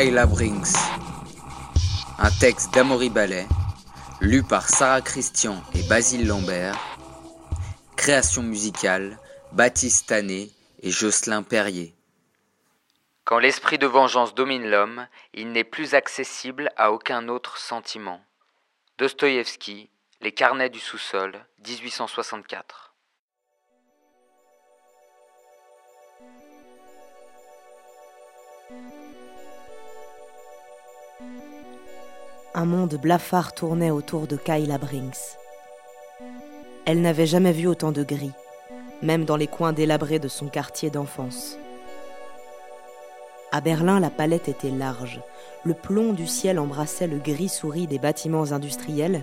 Kayla Brinks. Un texte d'Amory Ballet, lu par Sarah Christian et Basile Lambert. Création musicale, Baptiste Tanet et Jocelyn Perrier. Quand l'esprit de vengeance domine l'homme, il n'est plus accessible à aucun autre sentiment. Dostoïevski, Les carnets du sous-sol, 1864. Un monde blafard tournait autour de Kayla Brinks. Elle n'avait jamais vu autant de gris, même dans les coins délabrés de son quartier d'enfance. À Berlin, la palette était large. Le plomb du ciel embrassait le gris souris des bâtiments industriels.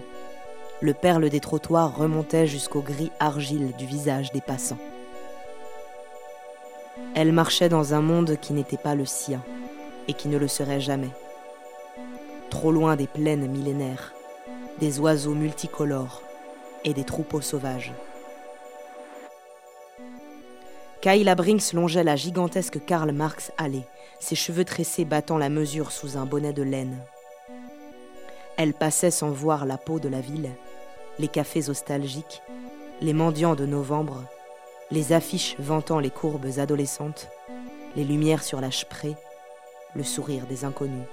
Le perle des trottoirs remontait jusqu'au gris argile du visage des passants. Elle marchait dans un monde qui n'était pas le sien et qui ne le serait jamais. Trop loin des plaines millénaires, des oiseaux multicolores et des troupeaux sauvages. Kayla Brinks longeait la gigantesque Karl Marx allée, ses cheveux tressés battant la mesure sous un bonnet de laine. Elle passait sans voir la peau de la ville, les cafés nostalgiques, les mendiants de novembre, les affiches vantant les courbes adolescentes, les lumières sur la Spree, le sourire des inconnus.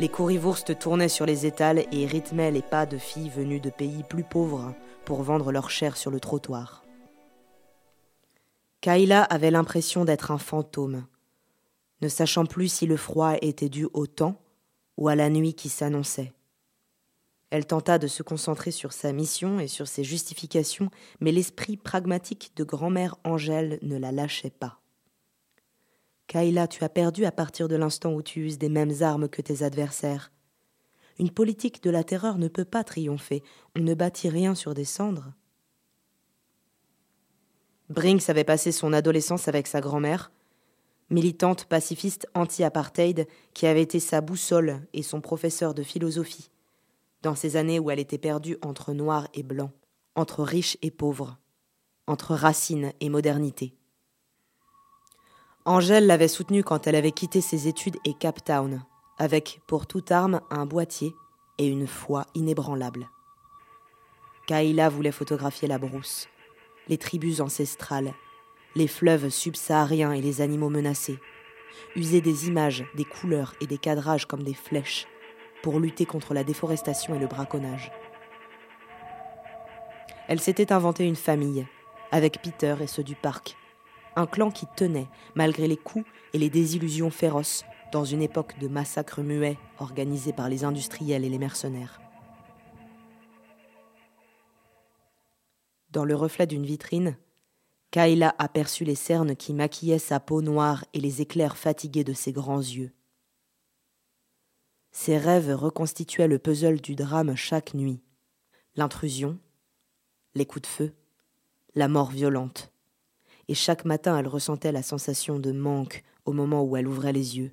Les currywurst tournaient sur les étals et rythmaient les pas de filles venues de pays plus pauvres pour vendre leur chair sur le trottoir. Kayla avait l'impression d'être un fantôme, ne sachant plus si le froid était dû au temps ou à la nuit qui s'annonçait. Elle tenta de se concentrer sur sa mission et sur ses justifications, mais l'esprit pragmatique de grand-mère Angèle ne la lâchait pas. Kayla, tu as perdu à partir de l'instant où tu uses des mêmes armes que tes adversaires. Une politique de la terreur ne peut pas triompher. On ne bâtit rien sur des cendres. Brinks avait passé son adolescence avec sa grand-mère, militante pacifiste anti-apartheid qui avait été sa boussole et son professeur de philosophie, dans ces années où elle était perdue entre noir et blanc, entre riches et pauvres, entre racines et modernité. Angèle l'avait soutenue quand elle avait quitté ses études et Cap Town, avec pour toute arme un boîtier et une foi inébranlable. Kaïla voulait photographier la brousse, les tribus ancestrales, les fleuves subsahariens et les animaux menacés, user des images, des couleurs et des cadrages comme des flèches pour lutter contre la déforestation et le braconnage. Elle s'était inventé une famille, avec Peter et ceux du parc, un clan qui tenait, malgré les coups et les désillusions féroces, dans une époque de massacres muets organisés par les industriels et les mercenaires. Dans le reflet d'une vitrine, Kayla aperçut les cernes qui maquillaient sa peau noire et les éclairs fatigués de ses grands yeux. Ses rêves reconstituaient le puzzle du drame chaque nuit. L'intrusion, les coups de feu, la mort violente et chaque matin elle ressentait la sensation de manque au moment où elle ouvrait les yeux.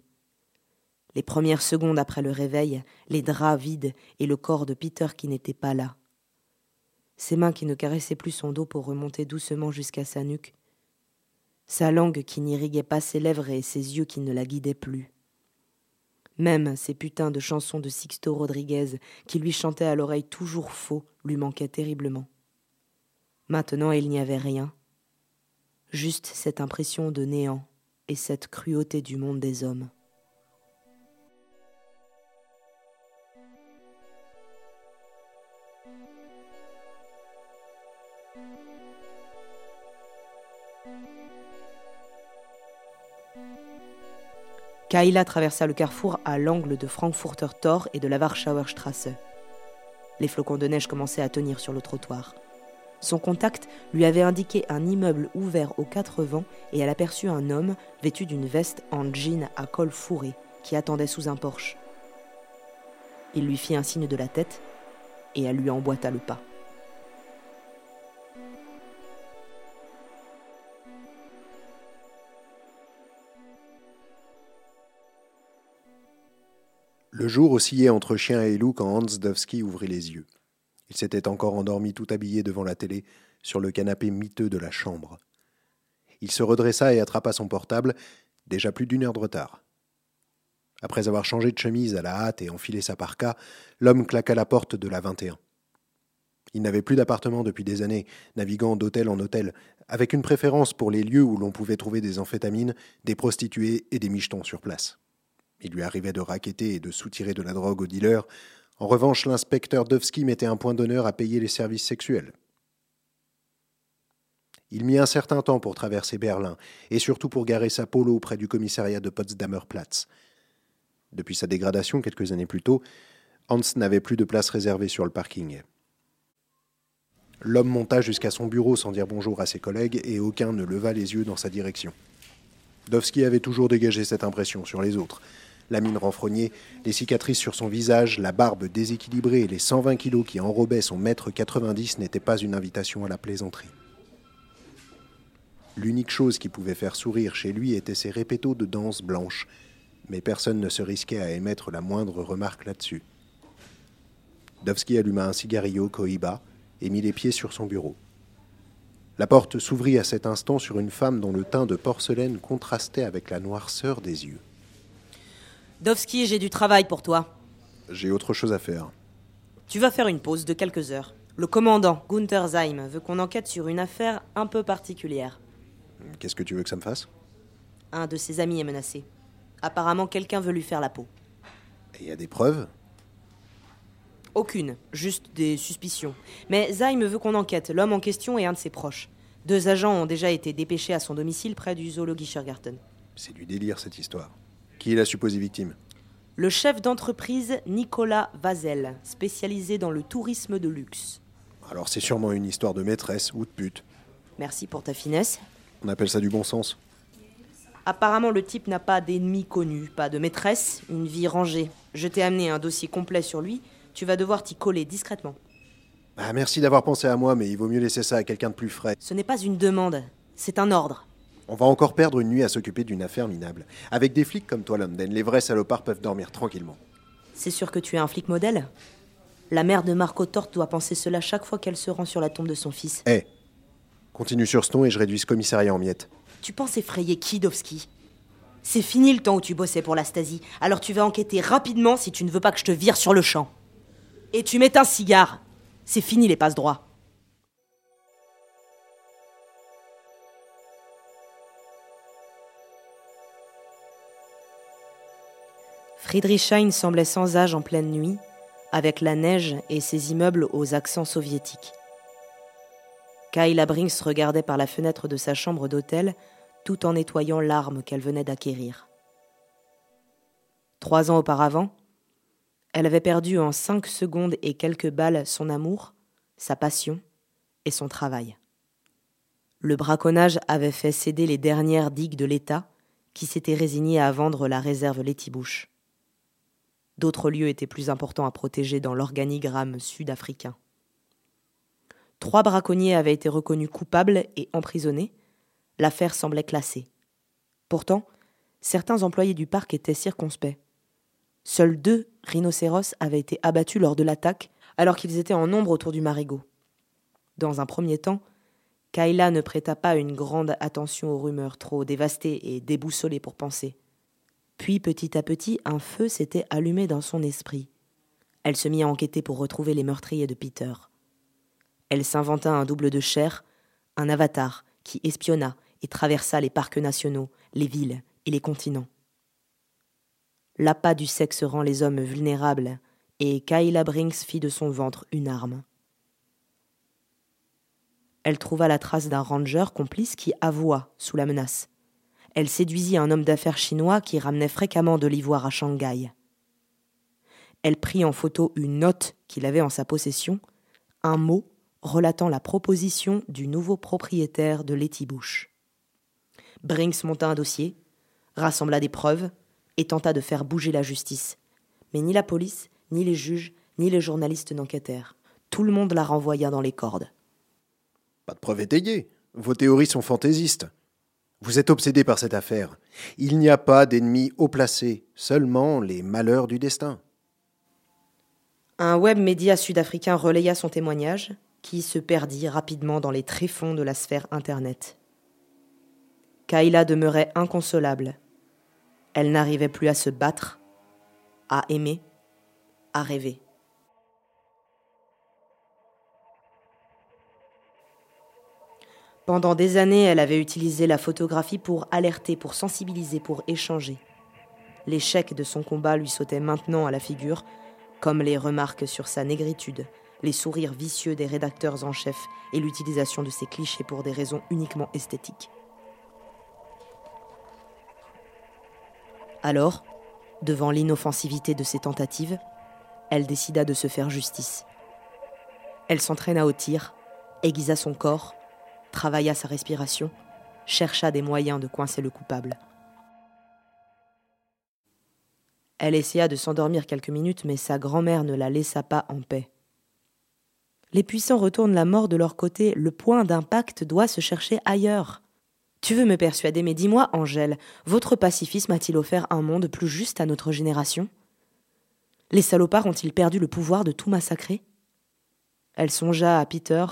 Les premières secondes après le réveil, les draps vides et le corps de Peter qui n'était pas là. Ses mains qui ne caressaient plus son dos pour remonter doucement jusqu'à sa nuque. Sa langue qui n'irriguait pas ses lèvres et ses yeux qui ne la guidaient plus. Même ces putains de chansons de Sixto Rodriguez qui lui chantaient à l'oreille toujours faux lui manquaient terriblement. Maintenant il n'y avait rien, juste cette impression de néant et cette cruauté du monde des hommes. Kaila traversa le carrefour à l'angle de Frankfurter Tor et de la Warschauer Straße. Les flocons de neige commençaient à tenir sur le trottoir. Son contact lui avait indiqué un immeuble ouvert aux quatre vents et elle aperçut un homme vêtu d'une veste en jean à col fourré qui attendait sous un porche. Il lui fit un signe de la tête et elle lui emboîta le pas. Le jour oscillait entre chien et loup quand Hans Dovski ouvrit les yeux. Il s'était encore endormi tout habillé devant la télé, sur le canapé miteux de la chambre. Il se redressa et attrapa son portable, déjà plus d'une heure de retard. Après avoir changé de chemise à la hâte et enfilé sa parka, l'homme claqua la porte de la 21. Il n'avait plus d'appartement depuis des années, naviguant d'hôtel en hôtel, avec une préférence pour les lieux où l'on pouvait trouver des amphétamines, des prostituées et des michetons sur place. Il lui arrivait de raqueter et de soutirer de la drogue aux dealers. En revanche, l'inspecteur Dovski mettait un point d'honneur à payer les services sexuels. Il mit un certain temps pour traverser Berlin, et surtout pour garer sa polo près du commissariat de Potsdamer Platz. Depuis sa dégradation quelques années plus tôt, Hans n'avait plus de place réservée sur le parking. L'homme monta jusqu'à son bureau sans dire bonjour à ses collègues et aucun ne leva les yeux dans sa direction. Dovski avait toujours dégagé cette impression sur les autres. La mine renfrognée, les cicatrices sur son visage, la barbe déséquilibrée et les 120 kilos qui enrobaient son mètre 90 n'étaient pas une invitation à la plaisanterie. L'unique chose qui pouvait faire sourire chez lui était ses répétos de danse blanche, mais personne ne se risquait à émettre la moindre remarque là-dessus. Dovski alluma un cigarillo Cohiba et mit les pieds sur son bureau. La porte s'ouvrit à cet instant sur une femme dont le teint de porcelaine contrastait avec la noirceur des yeux. Dovski, j'ai du travail pour toi. J'ai autre chose à faire. Tu vas faire une pause de quelques heures. Le commandant, Gunther Zeim, veut qu'on enquête sur une affaire un peu particulière. Qu'est-ce que tu veux que ça me fasse? Un de ses amis est menacé. Apparemment, quelqu'un veut lui faire la peau. Il y a des preuves? Aucune, juste des suspicions. Mais Zaim veut qu'on enquête. L'homme en question est un de ses proches. Deux agents ont déjà été dépêchés à son domicile près du Zoologischer Garten. C'est du délire cette histoire. Qui est la supposée victime? Le chef d'entreprise Nicolas Vazel, spécialisé dans le tourisme de luxe. Alors c'est sûrement une histoire de maîtresse ou de pute. Merci pour ta finesse. On appelle ça du bon sens. Apparemment, le type n'a pas d'ennemis connus, pas de maîtresse, une vie rangée. Je t'ai amené un dossier complet sur lui. Tu vas devoir t'y coller discrètement. Ah, merci d'avoir pensé à moi, mais il vaut mieux laisser ça à quelqu'un de plus frais. Ce n'est pas une demande, c'est un ordre. On va encore perdre une nuit à s'occuper d'une affaire minable. Avec des flics comme toi, London, les vrais salopards peuvent dormir tranquillement. C'est sûr que tu es un flic modèle La mère de Marco Torte doit penser cela chaque fois qu'elle se rend sur la tombe de son fils. Eh Continue sur ce ton et je réduis ce commissariat en miettes. Tu penses effrayer Kidowski C'est fini le temps où tu bossais pour la Stasi, alors tu vas enquêter rapidement si tu ne veux pas que je te vire sur le champ. Et tu mets un cigare. C'est fini les passe-droits. Friedrichshain semblait sans âge en pleine nuit, avec la neige et ses immeubles aux accents soviétiques. Kayla Brinks regardait par la fenêtre de sa chambre d'hôtel tout en nettoyant l'arme qu'elle venait d'acquérir. Trois ans auparavant, elle avait perdu en cinq secondes et quelques balles son amour, sa passion et son travail. Le braconnage avait fait céder les dernières digues de l'État qui s'était résigné à vendre la réserve Letty-Bouche. D'autres lieux étaient plus importants à protéger dans l'organigramme sud-africain. Trois braconniers avaient été reconnus coupables et emprisonnés. L'affaire semblait classée. Pourtant, certains employés du parc étaient circonspects. Seuls deux rhinocéros avaient été abattus lors de l'attaque, alors qu'ils étaient en nombre autour du marigot. Dans un premier temps, Kayla ne prêta pas une grande attention aux rumeurs trop dévastées et déboussolées pour penser. Puis petit à petit, un feu s'était allumé dans son esprit. Elle se mit à enquêter pour retrouver les meurtriers de Peter. Elle s'inventa un double de chair, un avatar qui espionna et traversa les parcs nationaux, les villes et les continents. L'appât du sexe rend les hommes vulnérables, et Kayla Brinks fit de son ventre une arme. Elle trouva la trace d'un ranger complice qui avoua sous la menace. Elle séduisit un homme d'affaires chinois qui ramenait fréquemment de l'ivoire à Shanghai. Elle prit en photo une note qu'il avait en sa possession, un mot relatant la proposition du nouveau propriétaire de Bush. Brinks monta un dossier, rassembla des preuves et tenta de faire bouger la justice. Mais ni la police, ni les juges, ni les journalistes n'enquêtèrent. Tout le monde la renvoya dans les cordes. Pas de preuves étayées. Vos théories sont fantaisistes. Vous êtes obsédé par cette affaire. Il n'y a pas d'ennemis haut placés, seulement les malheurs du destin. Un web média sud-africain relaya son témoignage, qui se perdit rapidement dans les tréfonds de la sphère Internet. Kayla demeurait inconsolable. Elle n'arrivait plus à se battre, à aimer, à rêver. Pendant des années, elle avait utilisé la photographie pour alerter, pour sensibiliser, pour échanger. L'échec de son combat lui sautait maintenant à la figure, comme les remarques sur sa négritude, les sourires vicieux des rédacteurs en chef et l'utilisation de ses clichés pour des raisons uniquement esthétiques. Alors, devant l'inoffensivité de ses tentatives, elle décida de se faire justice. Elle s'entraîna au tir, aiguisa son corps, travailla sa respiration, chercha des moyens de coincer le coupable. Elle essaya de s'endormir quelques minutes, mais sa grand-mère ne la laissa pas en paix. Les puissants retournent la mort de leur côté, le point d'impact doit se chercher ailleurs. Tu veux me persuader, mais dis-moi, Angèle, votre pacifisme a-t-il offert un monde plus juste à notre génération? Les salopards ont-ils perdu le pouvoir de tout massacrer? Elle songea à Peter,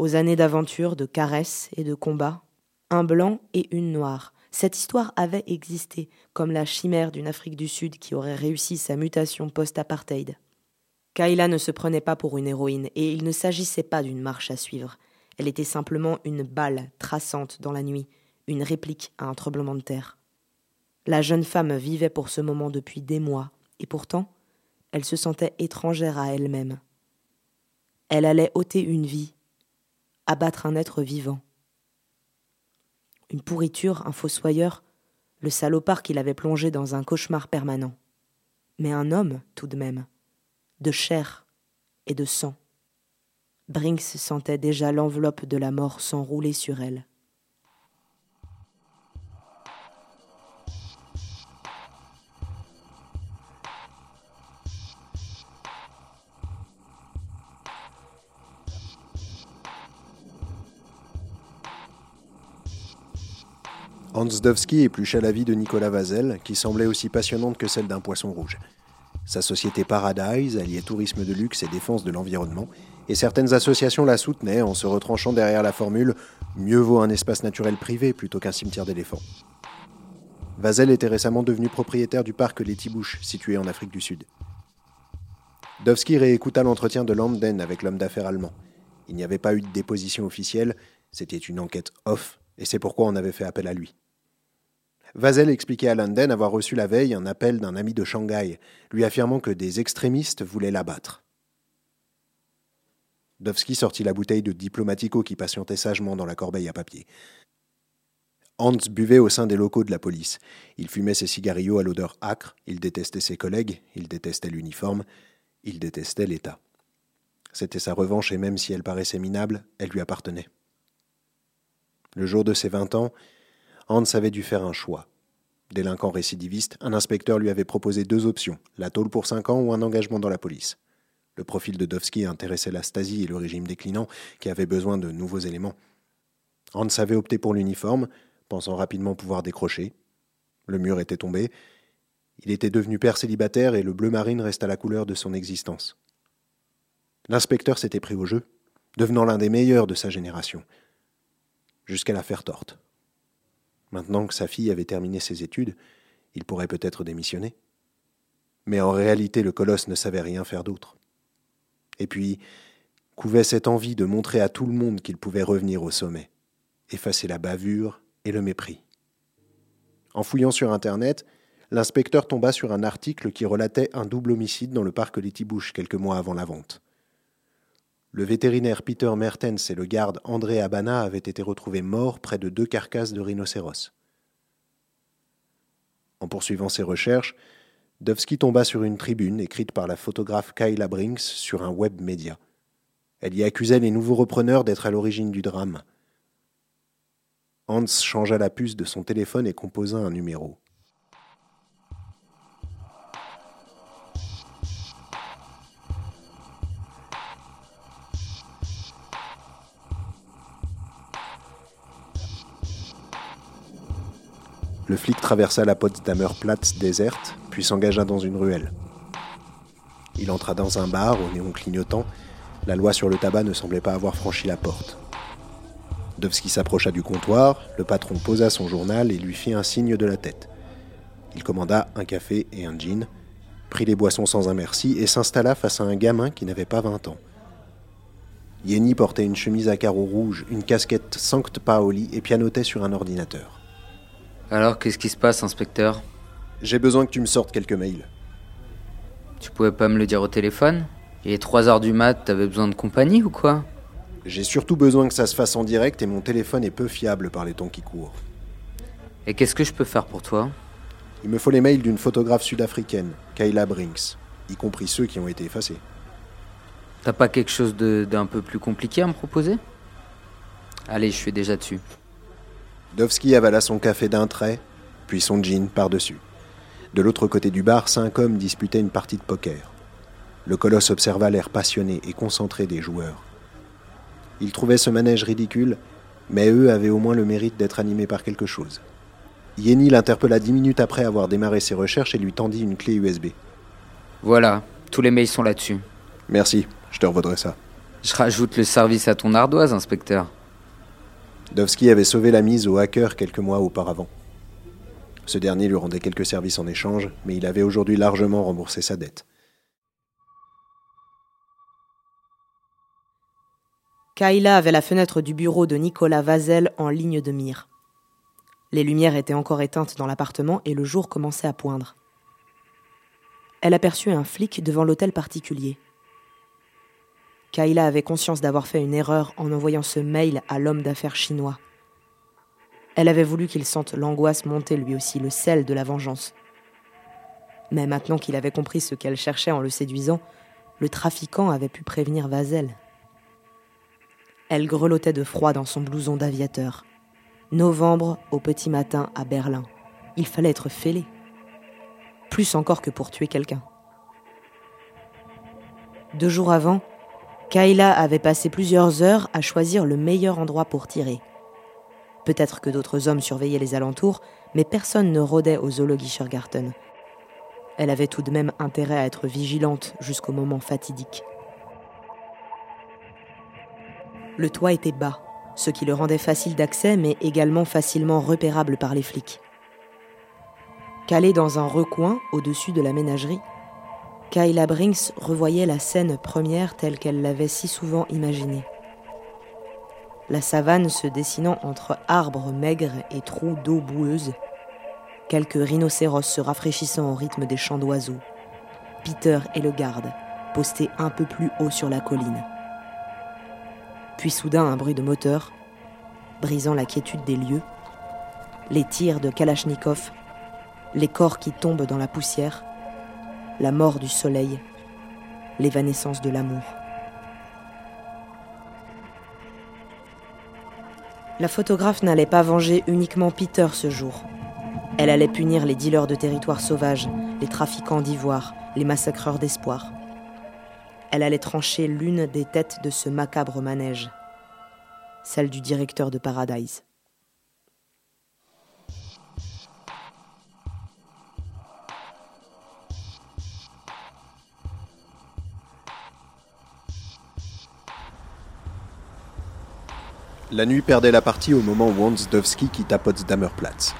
aux années d'aventure, de caresses et de combats, un blanc et une noire, cette histoire avait existé, comme la chimère d'une Afrique du Sud qui aurait réussi sa mutation post-apartheid. Kayla ne se prenait pas pour une héroïne, et il ne s'agissait pas d'une marche à suivre. Elle était simplement une balle traçante dans la nuit, une réplique à un tremblement de terre. La jeune femme vivait pour ce moment depuis des mois, et pourtant, elle se sentait étrangère à elle-même. Elle allait ôter une vie, abattre un être vivant une pourriture, un fossoyeur, le salopard qui l'avait plongé dans un cauchemar permanent. Mais un homme, tout de même, de chair et de sang. Brinks sentait déjà l'enveloppe de la mort s'enrouler sur elle. Hans Dovsky éplucha la vie de Nicolas Vazel, qui semblait aussi passionnante que celle d'un poisson rouge. Sa société Paradise alliait tourisme de luxe et défense de l'environnement, et certaines associations la soutenaient en se retranchant derrière la formule Mieux vaut un espace naturel privé plutôt qu'un cimetière d'éléphants. Vazel était récemment devenu propriétaire du parc Les Tibouches, situé en Afrique du Sud. Dovsky réécouta l'entretien de Landen avec l'homme d'affaires allemand. Il n'y avait pas eu de déposition officielle, c'était une enquête off, et c'est pourquoi on avait fait appel à lui. Vazel expliquait à London avoir reçu la veille un appel d'un ami de Shanghai, lui affirmant que des extrémistes voulaient l'abattre. Dovsky sortit la bouteille de Diplomatico qui patientait sagement dans la corbeille à papier. Hans buvait au sein des locaux de la police. Il fumait ses cigarillos à l'odeur âcre, il détestait ses collègues, il détestait l'uniforme, il détestait l'État. C'était sa revanche et même si elle paraissait minable, elle lui appartenait. Le jour de ses vingt ans, Hans avait dû faire un choix. Délinquant récidiviste, un inspecteur lui avait proposé deux options, la tôle pour cinq ans ou un engagement dans la police. Le profil de Dovsky intéressait la Stasi et le régime déclinant, qui avait besoin de nouveaux éléments. Hans avait opté pour l'uniforme, pensant rapidement pouvoir décrocher. Le mur était tombé. Il était devenu père célibataire et le bleu marine resta la couleur de son existence. L'inspecteur s'était pris au jeu, devenant l'un des meilleurs de sa génération, jusqu'à la faire torte. Maintenant que sa fille avait terminé ses études, il pourrait peut-être démissionner. Mais en réalité, le colosse ne savait rien faire d'autre. Et puis, couvait cette envie de montrer à tout le monde qu'il pouvait revenir au sommet, effacer la bavure et le mépris. En fouillant sur Internet, l'inspecteur tomba sur un article qui relatait un double homicide dans le parc Letty-Bouche quelques mois avant la vente. Le vétérinaire Peter Mertens et le garde André Abana avaient été retrouvés morts près de deux carcasses de rhinocéros. En poursuivant ses recherches, Dovsky tomba sur une tribune écrite par la photographe Kayla Brinks sur un web média. Elle y accusait les nouveaux repreneurs d'être à l'origine du drame. Hans changea la puce de son téléphone et composa un numéro. Le flic traversa la Potsdamer Platz déserte, puis s'engagea dans une ruelle. Il entra dans un bar au néon clignotant. La loi sur le tabac ne semblait pas avoir franchi la porte. Dovsky s'approcha du comptoir, le patron posa son journal et lui fit un signe de la tête. Il commanda un café et un gin. prit les boissons sans un merci et s'installa face à un gamin qui n'avait pas 20 ans. Yenny portait une chemise à carreaux rouges, une casquette Sankt Paoli et pianotait sur un ordinateur. Alors, qu'est-ce qui se passe, inspecteur J'ai besoin que tu me sortes quelques mails. Tu pouvais pas me le dire au téléphone Il est 3 heures du mat, t'avais besoin de compagnie ou quoi J'ai surtout besoin que ça se fasse en direct et mon téléphone est peu fiable par les temps qui courent. Et qu'est-ce que je peux faire pour toi Il me faut les mails d'une photographe sud-africaine, Kayla Brinks, y compris ceux qui ont été effacés. T'as pas quelque chose d'un peu plus compliqué à me proposer? Allez, je suis déjà dessus. Dovski avala son café d'un trait, puis son jean par-dessus. De l'autre côté du bar, cinq hommes disputaient une partie de poker. Le colosse observa l'air passionné et concentré des joueurs. Il trouvait ce manège ridicule, mais eux avaient au moins le mérite d'être animés par quelque chose. Yenny l'interpella dix minutes après avoir démarré ses recherches et lui tendit une clé USB. Voilà, tous les mails sont là-dessus. Merci, je te revaudrai ça. Je rajoute le service à ton ardoise, inspecteur. Dovski avait sauvé la mise au hacker quelques mois auparavant. Ce dernier lui rendait quelques services en échange, mais il avait aujourd'hui largement remboursé sa dette. Kayla avait la fenêtre du bureau de Nicolas Vazel en ligne de mire. Les lumières étaient encore éteintes dans l'appartement et le jour commençait à poindre. Elle aperçut un flic devant l'hôtel particulier. Kayla avait conscience d'avoir fait une erreur en envoyant ce mail à l'homme d'affaires chinois. Elle avait voulu qu'il sente l'angoisse monter lui aussi, le sel de la vengeance. Mais maintenant qu'il avait compris ce qu'elle cherchait en le séduisant, le trafiquant avait pu prévenir Vazel. Elle grelottait de froid dans son blouson d'aviateur. Novembre au petit matin à Berlin. Il fallait être fêlé. Plus encore que pour tuer quelqu'un. Deux jours avant, Kayla avait passé plusieurs heures à choisir le meilleur endroit pour tirer. Peut-être que d'autres hommes surveillaient les alentours, mais personne ne rôdait au Zoologischergarten. Elle avait tout de même intérêt à être vigilante jusqu'au moment fatidique. Le toit était bas, ce qui le rendait facile d'accès mais également facilement repérable par les flics. Calée dans un recoin au-dessus de la ménagerie, Kayla Brinks revoyait la scène première telle qu'elle l'avait si souvent imaginée. La savane se dessinant entre arbres maigres et trous d'eau boueuse, quelques rhinocéros se rafraîchissant au rythme des chants d'oiseaux, Peter et le garde, postés un peu plus haut sur la colline. Puis soudain un bruit de moteur, brisant la quiétude des lieux, les tirs de Kalachnikov, les corps qui tombent dans la poussière, la mort du soleil, l'évanescence de l'amour. La photographe n'allait pas venger uniquement Peter ce jour. Elle allait punir les dealers de territoires sauvages, les trafiquants d'ivoire, les massacreurs d'espoir. Elle allait trancher l'une des têtes de ce macabre manège, celle du directeur de Paradise. La nuit perdait la partie au moment où Hans Dovski quitta Potsdamer Platz.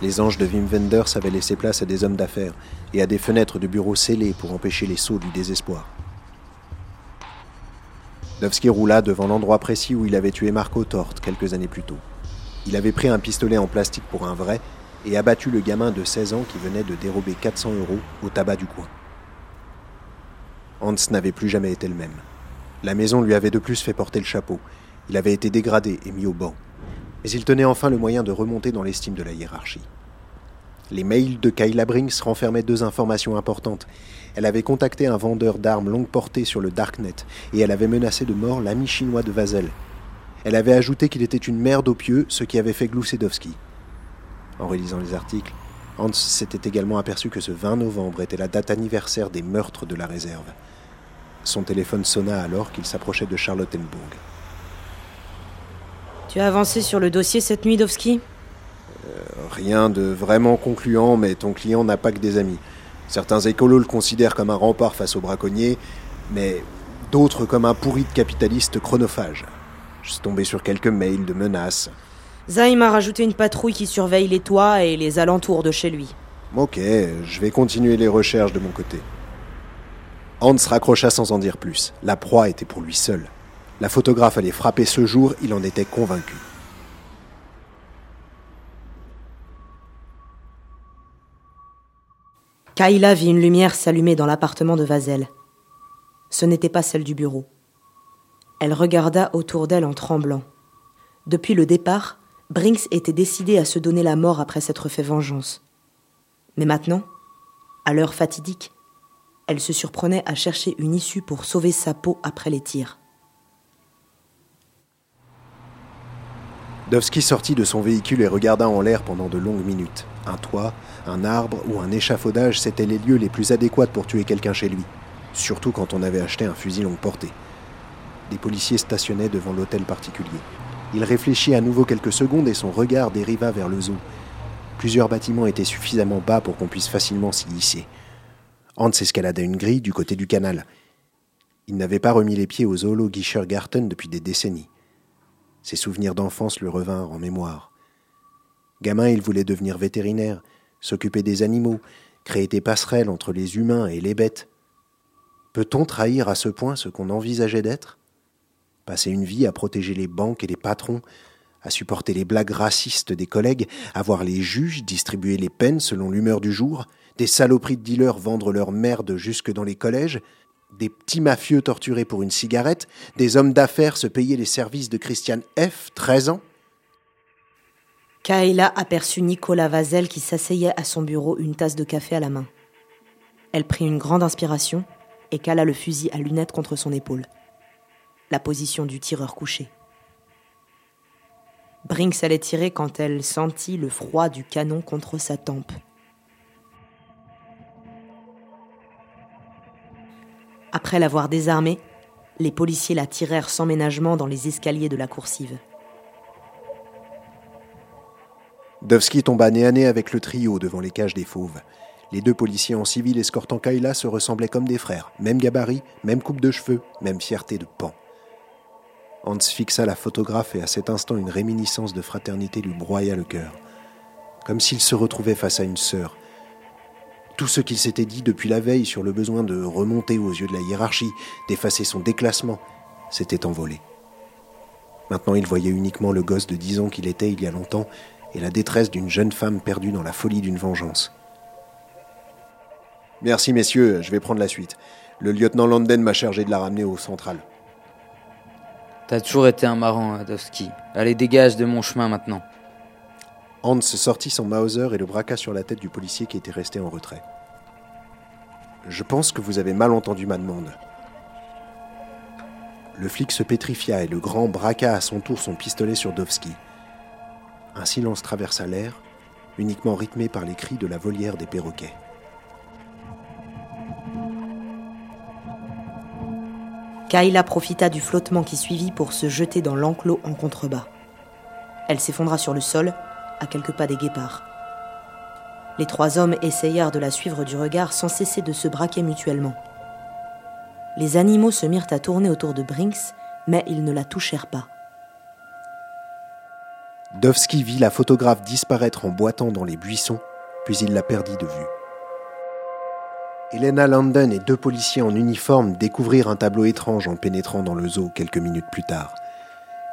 Les anges de Wim Wenders avaient laissé place à des hommes d'affaires et à des fenêtres de bureaux scellées pour empêcher les sauts du désespoir. Dovski roula devant l'endroit précis où il avait tué Marco Tort quelques années plus tôt. Il avait pris un pistolet en plastique pour un vrai et abattu le gamin de 16 ans qui venait de dérober 400 euros au tabac du coin. Hans n'avait plus jamais été le même. La maison lui avait de plus fait porter le chapeau. Il avait été dégradé et mis au banc. Mais il tenait enfin le moyen de remonter dans l'estime de la hiérarchie. Les mails de Kayla Brinks renfermaient deux informations importantes. Elle avait contacté un vendeur d'armes longue portée sur le Darknet et elle avait menacé de mort l'ami chinois de Vazel. Elle avait ajouté qu'il était une merde au pieu, ce qui avait fait Glousedowski. En relisant les articles, Hans s'était également aperçu que ce 20 novembre était la date anniversaire des meurtres de la réserve. Son téléphone sonna alors qu'il s'approchait de Charlottenburg. Tu as avancé sur le dossier cette nuit, Dovski? Rien de vraiment concluant, mais ton client n'a pas que des amis. Certains écolos le considèrent comme un rempart face aux braconniers, mais d'autres comme un pourri de capitaliste chronophage. Je suis tombé sur quelques mails de menaces. Zaim a rajouté une patrouille qui surveille les toits et les alentours de chez lui. Ok, je vais continuer les recherches de mon côté. Hans raccrocha sans en dire plus. La proie était pour lui seul. La photographe allait frapper ce jour, il en était convaincu. Kayla vit une lumière s'allumer dans l'appartement de Vazel. Ce n'était pas celle du bureau. Elle regarda autour d'elle en tremblant. Depuis le départ, Brinks était décidé à se donner la mort après s'être fait vengeance. Mais maintenant, à l'heure fatidique, elle se surprenait à chercher une issue pour sauver sa peau après les tirs. Dovski sortit de son véhicule et regarda en l'air pendant de longues minutes. Un toit, un arbre ou un échafaudage, c'étaient les lieux les plus adéquats pour tuer quelqu'un chez lui, surtout quand on avait acheté un fusil longue portée. Des policiers stationnaient devant l'hôtel particulier. Il réfléchit à nouveau quelques secondes et son regard dériva vers le zoo. Plusieurs bâtiments étaient suffisamment bas pour qu'on puisse facilement s'y hisser. Hans escalada une grille du côté du canal. Il n'avait pas remis les pieds au Zoologischer Garten depuis des décennies. Ses souvenirs d'enfance lui revinrent en mémoire. Gamin, il voulait devenir vétérinaire, s'occuper des animaux, créer des passerelles entre les humains et les bêtes. Peut-on trahir à ce point ce qu'on envisageait d'être? Passer une vie à protéger les banques et les patrons, à supporter les blagues racistes des collègues, à voir les juges distribuer les peines selon l'humeur du jour, des saloperies de dealers vendre leur merde jusque dans les collèges, des petits mafieux torturés pour une cigarette, des hommes d'affaires se payer les services de Christiane F., 13 ans Kayla aperçut Nicolas Vazel qui s'asseyait à son bureau, une tasse de café à la main. Elle prit une grande inspiration et cala le fusil à lunettes contre son épaule. La position du tireur couché. Brinks allait tirer quand elle sentit le froid du canon contre sa tempe. Après l'avoir désarmée, les policiers la tirèrent sans ménagement dans les escaliers de la coursive. Dovski tomba nez à nez avec le trio devant les cages des fauves. Les deux policiers en civil escortant Kayla se ressemblaient comme des frères. Même gabarit, même coupe de cheveux, même fierté de pan. Hans fixa la photographe et à cet instant une réminiscence de fraternité lui broya le cœur. Comme s'il se retrouvait face à une sœur. Tout ce qu'il s'était dit depuis la veille sur le besoin de remonter aux yeux de la hiérarchie, d'effacer son déclassement, s'était envolé. Maintenant il voyait uniquement le gosse de dix ans qu'il était il y a longtemps et la détresse d'une jeune femme perdue dans la folie d'une vengeance. Merci messieurs, je vais prendre la suite. Le lieutenant Landen m'a chargé de la ramener au central. T'as toujours été un marrant, Adowski. Allez, dégage de mon chemin maintenant. Hans sortit son Mauser et le braqua sur la tête du policier qui était resté en retrait. Je pense que vous avez mal entendu ma demande. Le flic se pétrifia et le grand braqua à son tour son pistolet sur Dovski. Un silence traversa l'air, uniquement rythmé par les cris de la volière des perroquets. Kayla profita du flottement qui suivit pour se jeter dans l'enclos en contrebas. Elle s'effondra sur le sol, à quelques pas des guépards. Les trois hommes essayèrent de la suivre du regard sans cesser de se braquer mutuellement. Les animaux se mirent à tourner autour de Brinks, mais ils ne la touchèrent pas. Dovski vit la photographe disparaître en boitant dans les buissons, puis il la perdit de vue. Elena London et deux policiers en uniforme découvrirent un tableau étrange en pénétrant dans le zoo quelques minutes plus tard.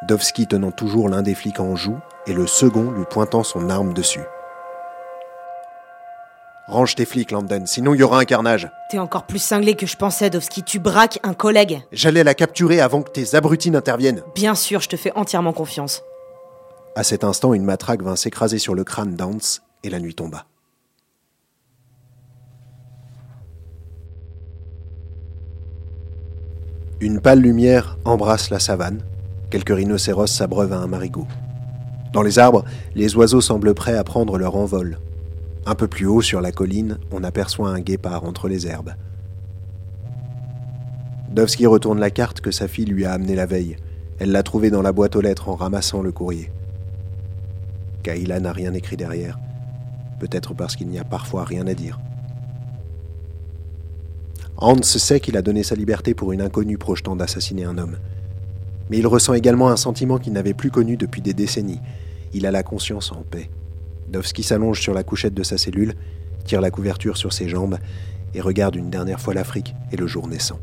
Dovski tenant toujours l'un des flics en joue et le second lui pointant son arme dessus. Range tes flics, London, sinon il y aura un carnage. T'es encore plus cinglé que je pensais, Dovski. Tu braques un collègue. J'allais la capturer avant que tes abrutis n'interviennent. Bien sûr, je te fais entièrement confiance. À cet instant, une matraque vint s'écraser sur le crâne d'Hans et la nuit tomba. Une pâle lumière embrasse la savane. Quelques rhinocéros s'abreuvent à un marigot. Dans les arbres, les oiseaux semblent prêts à prendre leur envol. Un peu plus haut sur la colline, on aperçoit un guépard entre les herbes. Dovski retourne la carte que sa fille lui a amenée la veille. Elle l'a trouvée dans la boîte aux lettres en ramassant le courrier. Kaila n'a rien écrit derrière. Peut-être parce qu'il n'y a parfois rien à dire. Hans sait qu'il a donné sa liberté pour une inconnue projetant d'assassiner un homme. Mais il ressent également un sentiment qu'il n'avait plus connu depuis des décennies. Il a la conscience en paix. Dovski s'allonge sur la couchette de sa cellule, tire la couverture sur ses jambes et regarde une dernière fois l'Afrique et le jour naissant.